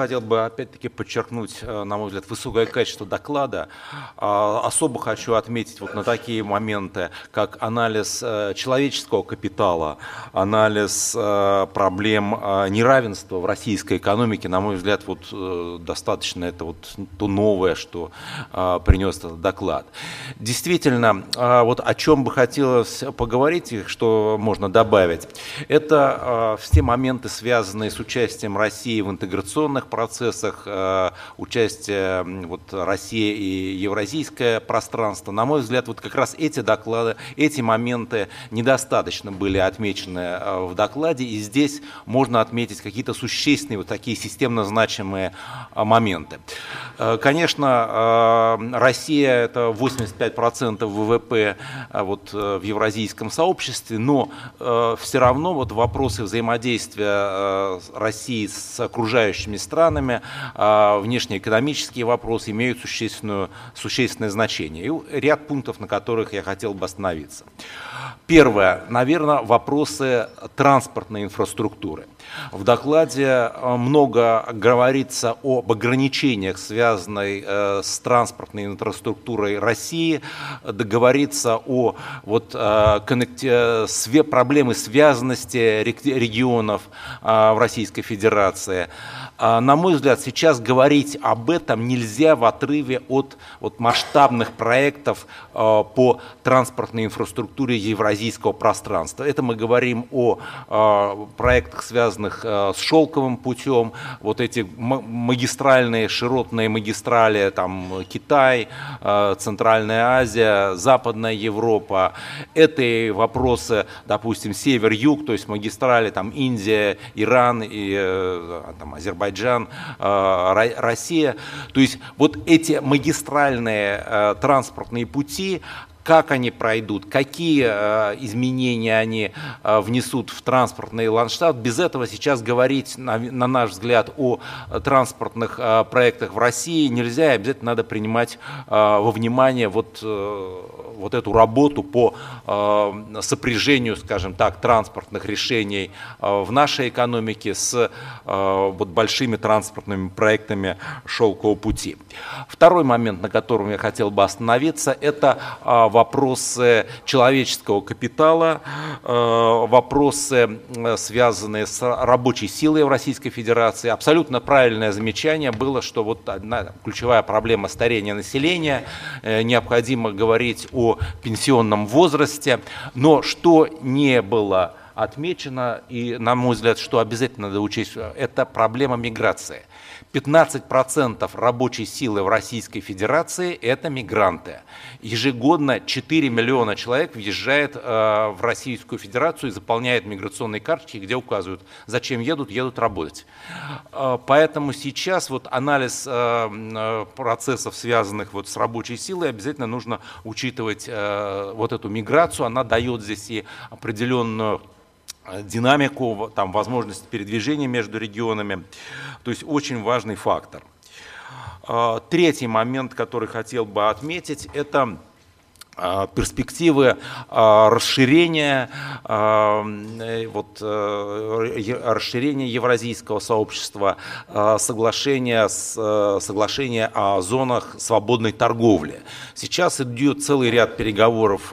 хотел бы опять-таки подчеркнуть, э, на мой взгляд, высокое качество доклада. А, особо хочу отметить вот на такие моменты, как анализ э, человеческого капитала, анализ э, проблем неравенства в российской экономике. На мой взгляд, вот достаточно это вот то новое, что принес этот доклад. Действительно, вот о чем бы хотелось поговорить, что можно добавить, это все моменты, связанные с участием России в интеграционных процессах, э, участие вот, России и евразийское пространство. На мой взгляд, вот как раз эти доклады, эти моменты недостаточно были отмечены э, в докладе, и здесь можно отметить какие-то существенные вот такие системно значимые э, моменты. Конечно, Россия это 85% ВВП вот, в евразийском сообществе, но все равно вот вопросы взаимодействия России с окружающими странами, а, внешнеэкономические вопросы имеют существенную, существенное значение. И ряд пунктов, на которых я хотел бы остановиться. Первое, наверное, вопросы транспортной инфраструктуры. В докладе э, много говорится об ограничениях, связанных э, с транспортной инфраструктурой России, говорится о вот, э, коннекти... проблемы связанности регионов в Российской Федерации. А, на мой взгляд, сейчас говорить об этом нельзя в отрыве от, от масштабных проектов а, по транспортной инфраструктуре евразийского пространства. Это мы говорим о а, проектах, связанных с шелковым путем, вот эти магистральные, широтные магистрали, там Китай, Центральная Азия, Западная Европа. Это вопросы, допустим, север-юг, то есть магистрали, там Индия, Иран и э, там, Азербайджан Азербайджан, э, Россия. То есть вот эти магистральные э, транспортные пути, как они пройдут, какие э, изменения они э, внесут в транспортный ландшафт. Без этого сейчас говорить, на, на наш взгляд, о транспортных э, проектах в России нельзя, и обязательно надо принимать во внимание вот, вот эту работу по сопряжению, скажем так, транспортных решений в нашей экономике с вот большими транспортными проектами шелкового пути. Второй момент, на котором я хотел бы остановиться, это вопросы человеческого капитала, э, вопросы, связанные с рабочей силой в Российской Федерации. Абсолютно правильное замечание было, что вот одна ключевая проблема старения населения, э, необходимо говорить о пенсионном возрасте, но что не было отмечено, и, на мой взгляд, что обязательно надо учесть, это проблема миграции. 15% рабочей силы в Российской Федерации – это мигранты. Ежегодно 4 миллиона человек въезжает э, в Российскую Федерацию и заполняет миграционные карточки, где указывают, зачем едут, едут работать. Э, поэтому сейчас вот анализ э, процессов, связанных вот с рабочей силой, обязательно нужно учитывать вот эту миграцию. Она дает здесь и определенную динамику, там, возможность передвижения между регионами. То есть очень важный фактор. А, третий момент, который хотел бы отметить, это перспективы а, расширения, а, э, вот, э, расширения евразийского сообщества, соглашения, с, соглашения о зонах свободной торговли. Сейчас идет целый ряд переговоров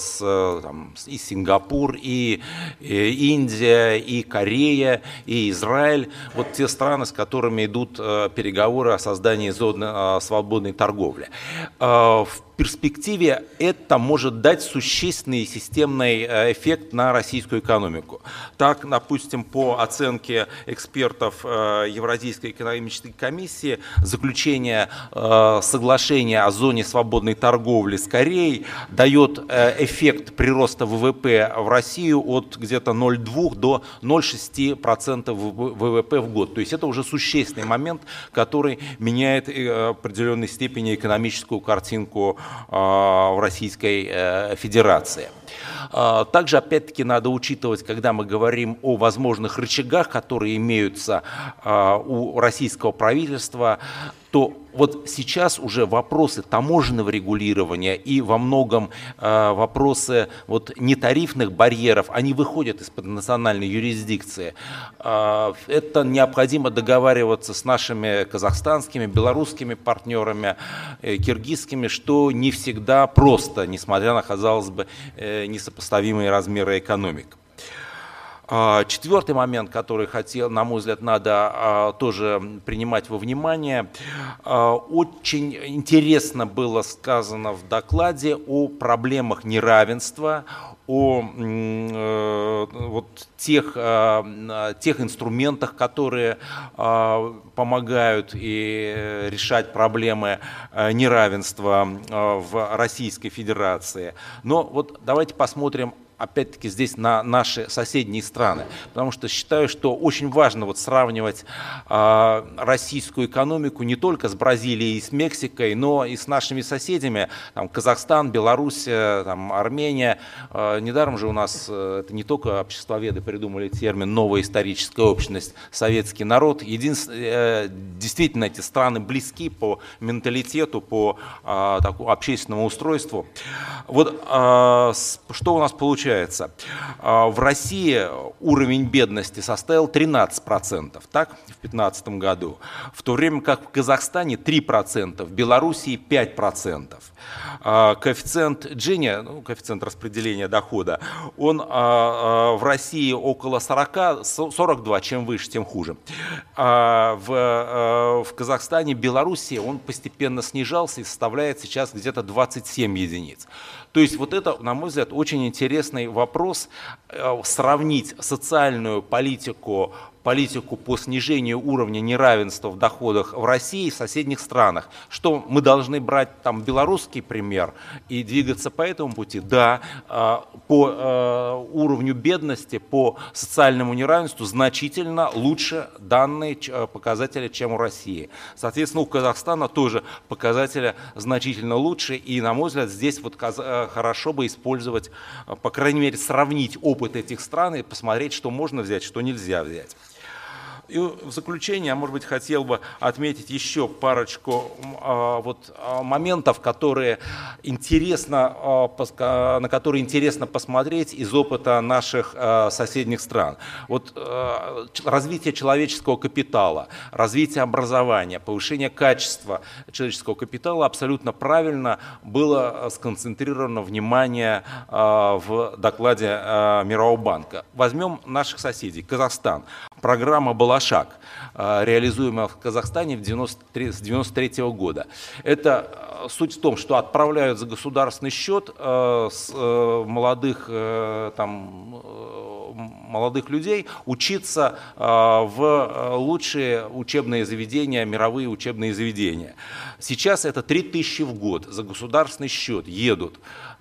с там, и Сингапур, и, и Индия, и Корея, и Израиль. Вот те страны, с которыми идут переговоры о создании зоны свободной торговли. В перспективе это может дать существенный системный э, эффект на российскую экономику. Так, допустим, по оценке экспертов э, Евразийской экономической комиссии, заключение э, соглашения о зоне свободной торговли с Кореей дает эффект прироста ВВП в Россию от где-то 0,2 до 0,6% ВВП в год. То есть это уже существенный момент, который меняет в определенной степени экономическую картинку в Российской э, Федерации. А, также, опять-таки, надо учитывать, когда мы говорим о возможных рычагах, которые имеются а, у российского правительства, что вот сейчас уже вопросы таможенного регулирования и во многом э, вопросы вот нетарифных барьеров, они выходят из-под национальной юрисдикции. Э, это необходимо договариваться с нашими казахстанскими, белорусскими партнерами, э, киргизскими, что не всегда просто, несмотря на, казалось бы, э, несопоставимые размеры экономик. А, четвертый момент, который хотел, на мой взгляд, надо а, тоже принимать во внимание. А, очень интересно было сказано в докладе о проблемах неравенства, о э, вот тех, тех инструментах, которые помогают и решать проблемы неравенства в Российской Федерации. Но вот давайте посмотрим опять-таки здесь на наши соседние страны, потому что считаю, что очень важно вот сравнивать э, российскую экономику не только с Бразилией и с Мексикой, но и с нашими соседями, там, Казахстан, Беларусь, там, Армения. Э, недаром же у нас, э, это не только обществоведы придумали термин «новая историческая общность», советский народ. Единственное, э, действительно, эти страны близки по менталитету, по э, такому общественному устройству. Вот э, что у нас получилось? Получается? А, в России уровень бедности составил 13%, так, в 2015 году, в то время как в Казахстане 3%, в Белоруссии 5%. А, коэффициент Джини, ну, коэффициент распределения дохода, он а, в России около 40, 42, чем выше, тем хуже. В, в Казахстане, Белоруссии он постепенно снижался и составляет сейчас где-то 27 единиц. То есть вот это, на мой взгляд, очень интересный вопрос, э, сравнить социальную политику политику по снижению уровня неравенства в доходах в России и в соседних странах. Что мы должны брать там белорусский пример и двигаться по этому пути? Да, а, по э, уровню бедности, по социальному неравенству значительно лучше данные э, показатели, чем у России. Соответственно, у Казахстана тоже показатели значительно лучше. И, на мой взгляд, здесь вот э, хорошо бы использовать, по крайней мере, сравнить опыт этих стран и посмотреть, что можно взять, что нельзя взять. И в заключение, я, может быть, хотел бы отметить еще парочку а, вот, а, моментов, которые интересно, а, на которые интересно посмотреть из опыта наших а, соседних стран. Вот а, развитие человеческого капитала, развитие образования, повышение качества человеческого капитала абсолютно правильно было сконцентрировано внимание а, в докладе а, Мирового банка. Возьмем наших соседей. Казахстан. Программа «Балашак», э, реализуемая в Казахстане в 93, с 1993 года. Это э, суть в том, что отправляют за государственный счет э, с, молодых, там, молодых людей учиться в лучшие учебные заведения, мировые учебные заведения. Сейчас это 3000 в год за государственный счет едут.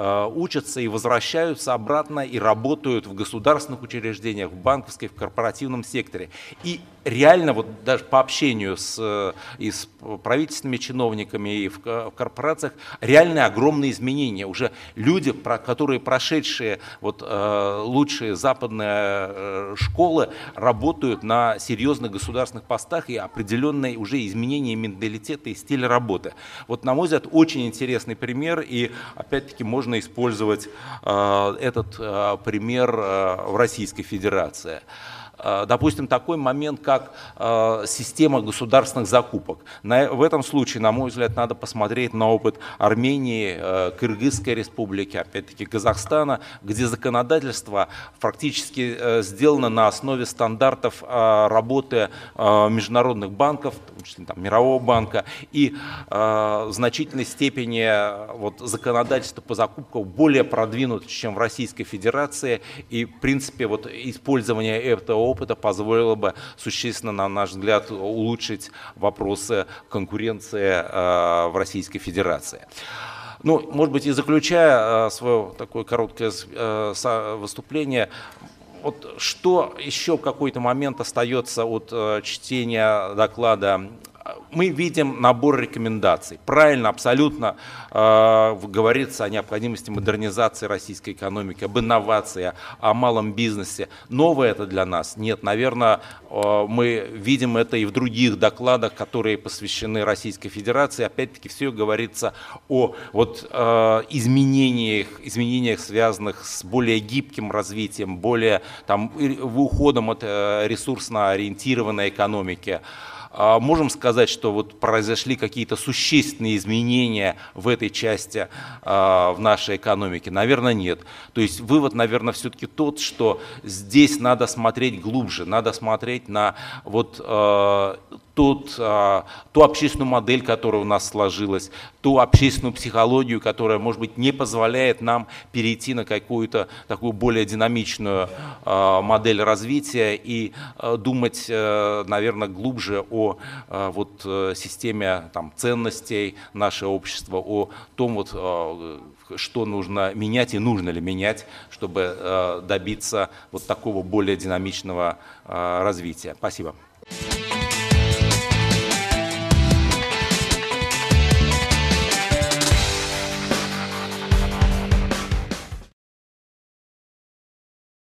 Э, учатся и возвращаются обратно и работают в государственных учреждениях, в банковской, в корпоративном секторе. И реально вот даже по общению с, э, и с правительственными чиновниками и в, в корпорациях реальные огромные изменения. Уже люди, про, которые прошедшие вот, э, лучшие западные школы, работают на серьезных государственных постах и определенные уже изменения менталитета и стиля работы. Вот, на мой взгляд, очень интересный пример, и опять-таки можно можно использовать э, этот э, пример э, в Российской Федерации. Э, допустим, такой момент, как э, система государственных закупок. в этом случае, на мой взгляд, надо посмотреть на опыт Армении, э, Кыргызской республики, опять-таки Казахстана, где законодательство фактически сделано на основе стандартов работы международных банков, в том числе там, Мирового банка, и в значительной степени вот, законодательство по закупкам более продвинуто, чем в Российской Федерации, и, в принципе, вот, использование этого опыта позволило бы существенно, на наш взгляд, улучшить вопросы конкуренции э, в Российской Федерации. Ну, может быть, и заключая э, свое такое короткое э, выступление, вот что еще в какой-то момент остается от чтения доклада мы видим набор рекомендаций. Правильно, абсолютно э, говорится о необходимости модернизации российской экономики, об инновации, о малом бизнесе. Новое это для нас? Нет, наверное, э, мы видим это и в других докладах, которые посвящены Российской Федерации. Опять-таки все говорится о вот, э, изменениях, изменениях, связанных с более гибким развитием, более там, уходом от э, ресурсно ориентированной экономики. А можем сказать, что вот произошли какие-то существенные изменения в этой части а, в нашей экономике? Наверное, нет. То есть вывод, наверное, все-таки тот, что здесь надо смотреть глубже, надо смотреть на вот а, тот, ту общественную модель, которая у нас сложилась, ту общественную психологию, которая, может быть, не позволяет нам перейти на какую-то такую более динамичную модель развития и думать, э, наверное, глубже о вот, э, системе там, ценностей нашего общества, о том, вот, что нужно менять и нужно ли менять, чтобы добиться вот такого более динамичного развития. Спасибо.